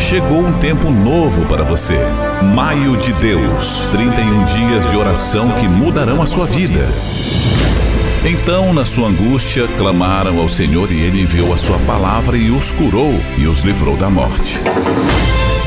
Chegou um tempo novo para você. Maio de Deus 31 dias de oração que mudarão a sua vida. Então, na sua angústia, clamaram ao Senhor e ele enviou a sua palavra e os curou e os livrou da morte.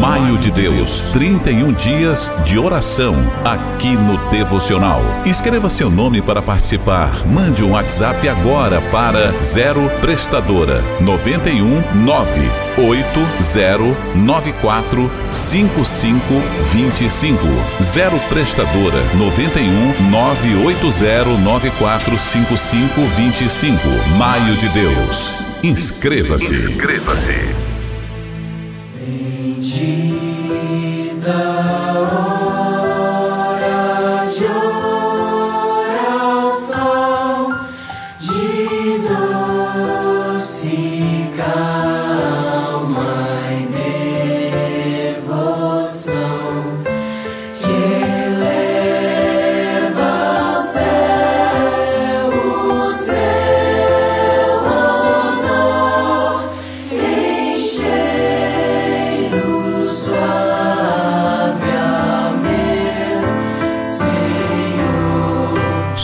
Maio de Deus, 31 dias de oração aqui no Devocional. Escreva seu nome para participar. Mande um WhatsApp agora para 0 Prestadora 91 98094 5525. 0 Prestadora 91 98094 5525. Maio de Deus. Inscreva-se. Inscreva-se. the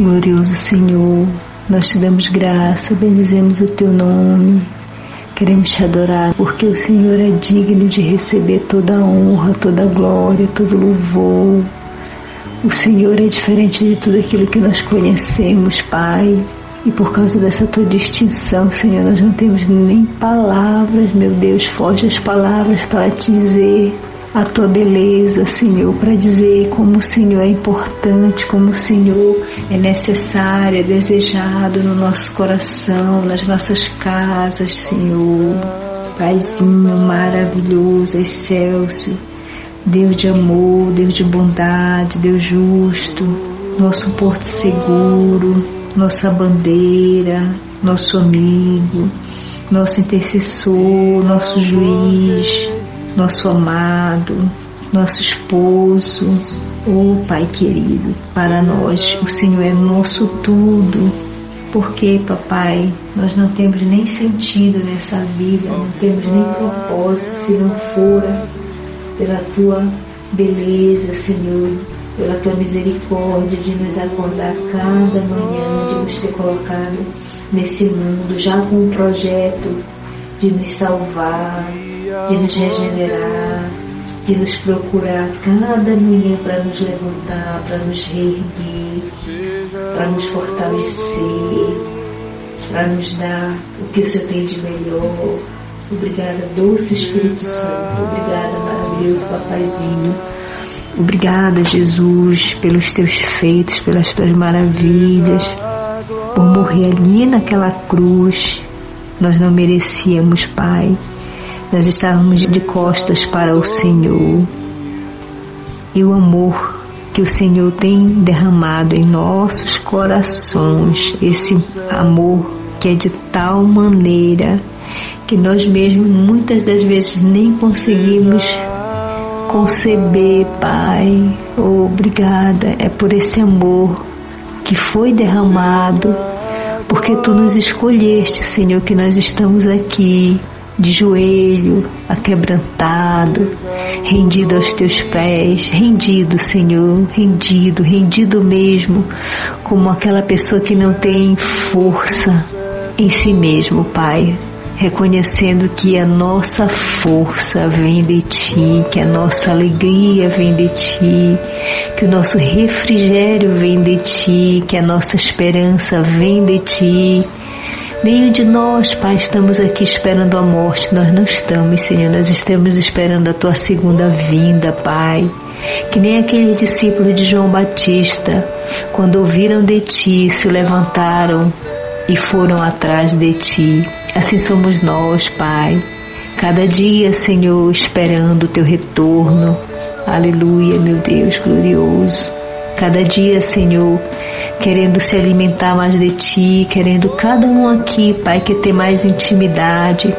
Glorioso Senhor, nós te damos graça, bendizemos o teu nome. Queremos te adorar porque o Senhor é digno de receber toda a honra, toda a glória, todo o louvor. O Senhor é diferente de tudo aquilo que nós conhecemos, Pai. E por causa dessa tua distinção, Senhor, nós não temos nem palavras, meu Deus, foge as palavras para te dizer a tua beleza, Senhor, para dizer como o Senhor é importante, como o Senhor é necessário, é desejado no nosso coração, nas nossas casas, Senhor. Paizinho maravilhoso, excelso, Deus de amor, Deus de bondade, Deus justo, nosso porto seguro, nossa bandeira, nosso amigo, nosso intercessor, nosso juiz nosso amado, nosso esposo, oh Pai querido, para nós o Senhor é nosso tudo. Porque, papai, nós não temos nem sentido nessa vida, não temos nem propósito se não fora pela tua beleza, Senhor, pela tua misericórdia de nos acordar cada manhã, de nos ter colocado nesse mundo já com um projeto de nos salvar, de nos regenerar, de nos procurar cada manhã para nos levantar, para nos reerguer, para nos fortalecer, para nos dar o que o Senhor tem de melhor. Obrigada, doce Espírito Santo. Obrigada, maravilhoso Papaizinho. Obrigada, Jesus, pelos teus feitos, pelas tuas maravilhas, por morrer ali naquela cruz. Nós não merecíamos, Pai nós estávamos de costas para o Senhor. E o amor que o Senhor tem derramado em nossos corações, esse amor que é de tal maneira que nós mesmos muitas das vezes nem conseguimos conceber, Pai. Obrigada, é por esse amor que foi derramado, porque tu nos escolheste, Senhor, que nós estamos aqui de joelho, aquebrantado, rendido aos teus pés, rendido, Senhor, rendido, rendido mesmo, como aquela pessoa que não tem força em si mesmo, Pai, reconhecendo que a nossa força vem de Ti, que a nossa alegria vem de Ti, que o nosso refrigério vem de Ti, que a nossa esperança vem de Ti. Nenhum de nós, Pai, estamos aqui esperando a morte, nós não estamos, Senhor, nós estamos esperando a Tua segunda vinda, Pai. Que nem aqueles discípulos de João Batista, quando ouviram de Ti, se levantaram e foram atrás de Ti. Assim somos nós, Pai. Cada dia, Senhor, esperando o Teu retorno. Aleluia, meu Deus glorioso. Cada dia, Senhor, querendo se alimentar mais de Ti, querendo cada um aqui, Pai, que ter mais intimidade.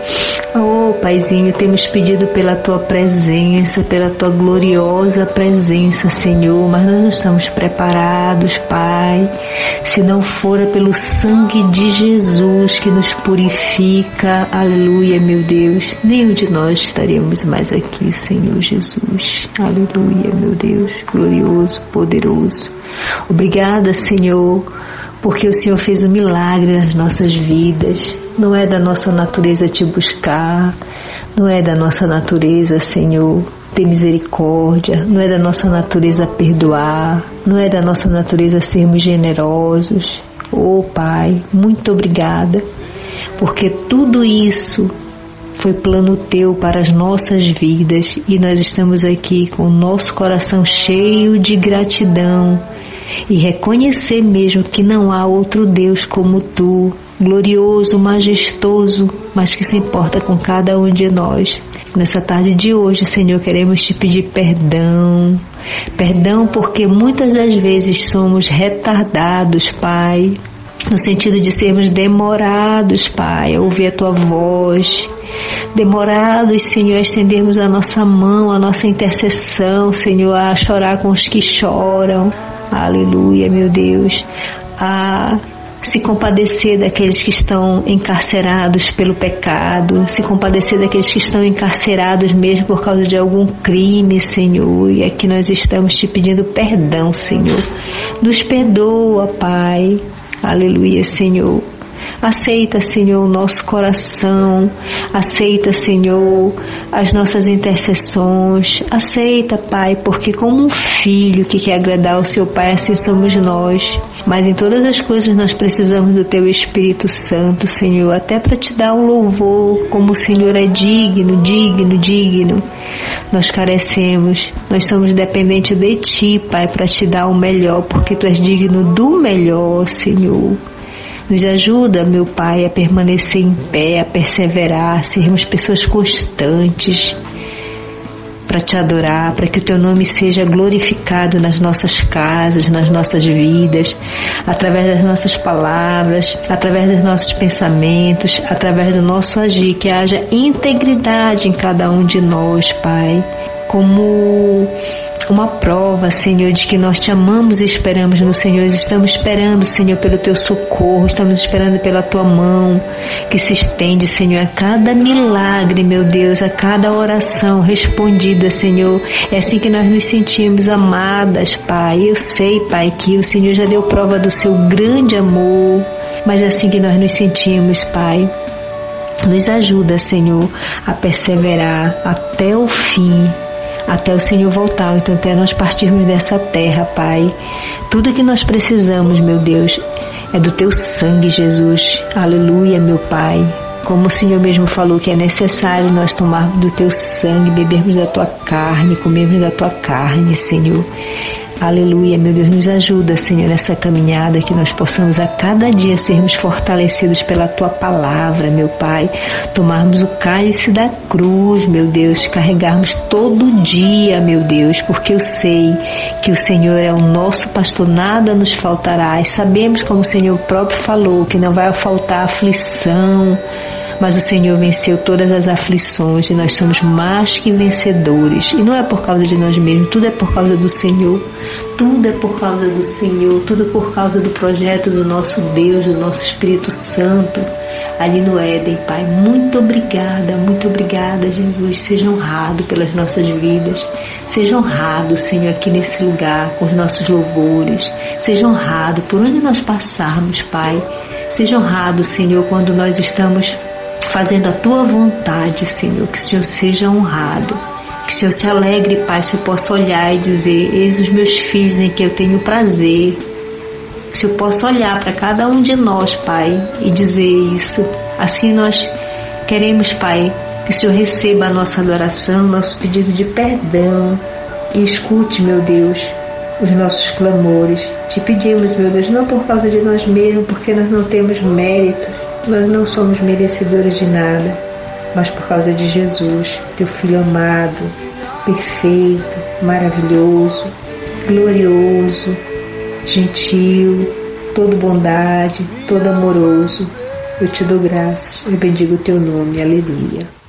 Oh, Paizinho, temos pedido pela Tua presença, pela Tua gloriosa presença, Senhor, mas nós não estamos preparados, Pai. Se não fora pelo sangue de Jesus que nos purifica, aleluia, meu Deus, nenhum de nós estaríamos mais aqui, Senhor Jesus. Aleluia, meu Deus, glorioso, poderoso. Obrigada, Senhor, porque o Senhor fez um milagre nas nossas vidas. Não é da nossa natureza te buscar, não é da nossa natureza, Senhor, ter misericórdia, não é da nossa natureza perdoar, não é da nossa natureza sermos generosos. Oh Pai, muito obrigada, porque tudo isso foi plano teu para as nossas vidas e nós estamos aqui com o nosso coração cheio de gratidão e reconhecer mesmo que não há outro Deus como tu, glorioso, majestoso, mas que se importa com cada um de nós. Nessa tarde de hoje, Senhor, queremos te pedir perdão. Perdão porque muitas das vezes somos retardados, Pai, no sentido de sermos demorados, Pai, a ouvir a tua voz. Demorados, Senhor, a estendermos a nossa mão, a nossa intercessão, Senhor, a chorar com os que choram, aleluia, meu Deus, a se compadecer daqueles que estão encarcerados pelo pecado, se compadecer daqueles que estão encarcerados mesmo por causa de algum crime, Senhor. E aqui nós estamos te pedindo perdão, Senhor. Nos perdoa, Pai. Aleluia, Senhor. Aceita, Senhor, o nosso coração. Aceita, Senhor, as nossas intercessões. Aceita, Pai, porque como um filho que quer agradar ao seu Pai, assim somos nós. Mas em todas as coisas nós precisamos do Teu Espírito Santo, Senhor, até para te dar o louvor, como o Senhor é digno, digno, digno. Nós carecemos, nós somos dependentes de Ti, Pai, para te dar o melhor, porque Tu és digno do melhor, Senhor. Nos ajuda, meu Pai, a permanecer em pé, a perseverar, a sermos pessoas constantes para te adorar, para que o teu nome seja glorificado nas nossas casas, nas nossas vidas, através das nossas palavras, através dos nossos pensamentos, através do nosso agir, que haja integridade em cada um de nós, Pai. Como uma prova, Senhor, de que nós te amamos e esperamos no Senhor. Estamos esperando, Senhor, pelo teu socorro, estamos esperando pela tua mão que se estende, Senhor, a cada milagre, meu Deus, a cada oração respondida, Senhor. É assim que nós nos sentimos amadas, Pai. Eu sei, Pai, que o Senhor já deu prova do seu grande amor, mas é assim que nós nos sentimos, Pai. Nos ajuda, Senhor, a perseverar até o fim até o Senhor voltar, então até nós partirmos dessa terra, Pai. Tudo que nós precisamos, meu Deus, é do teu sangue, Jesus. Aleluia, meu Pai. Como o Senhor mesmo falou que é necessário nós tomarmos do teu sangue, bebermos da tua carne, comermos da tua carne, Senhor. Aleluia, meu Deus, nos ajuda, Senhor, nessa caminhada, que nós possamos a cada dia sermos fortalecidos pela Tua palavra, meu Pai. Tomarmos o cálice da cruz, meu Deus, carregarmos todo dia, meu Deus, porque eu sei que o Senhor é o nosso pastor, nada nos faltará. E sabemos, como o Senhor próprio falou, que não vai faltar aflição, mas o Senhor venceu todas as aflições e nós somos mais que vencedores. E não é por causa de nós mesmos, tudo é por causa do Senhor. Tudo é por causa do Senhor, tudo por causa do projeto do nosso Deus, do nosso Espírito Santo. ali no Éden, Pai. Muito obrigada, muito obrigada, Jesus. Seja honrado pelas nossas vidas. Seja honrado, Senhor, aqui nesse lugar com os nossos louvores. Seja honrado por onde nós passarmos, Pai. Seja honrado, Senhor, quando nós estamos fazendo a tua vontade, Senhor. Que o Senhor seja honrado. Que o Senhor se alegre, Pai, se eu possa olhar e dizer: Eis os meus filhos em que eu tenho prazer se eu posso olhar para cada um de nós, Pai, e dizer isso. Assim nós queremos, Pai, que o Senhor receba a nossa adoração, nosso pedido de perdão e escute, meu Deus, os nossos clamores. Te pedimos, meu Deus, não por causa de nós mesmos, porque nós não temos mérito, nós não somos merecedores de nada, mas por causa de Jesus, teu Filho amado, perfeito, maravilhoso, glorioso, gentil, todo bondade, todo amoroso. Eu te dou graças e bendigo o teu nome. Aleluia.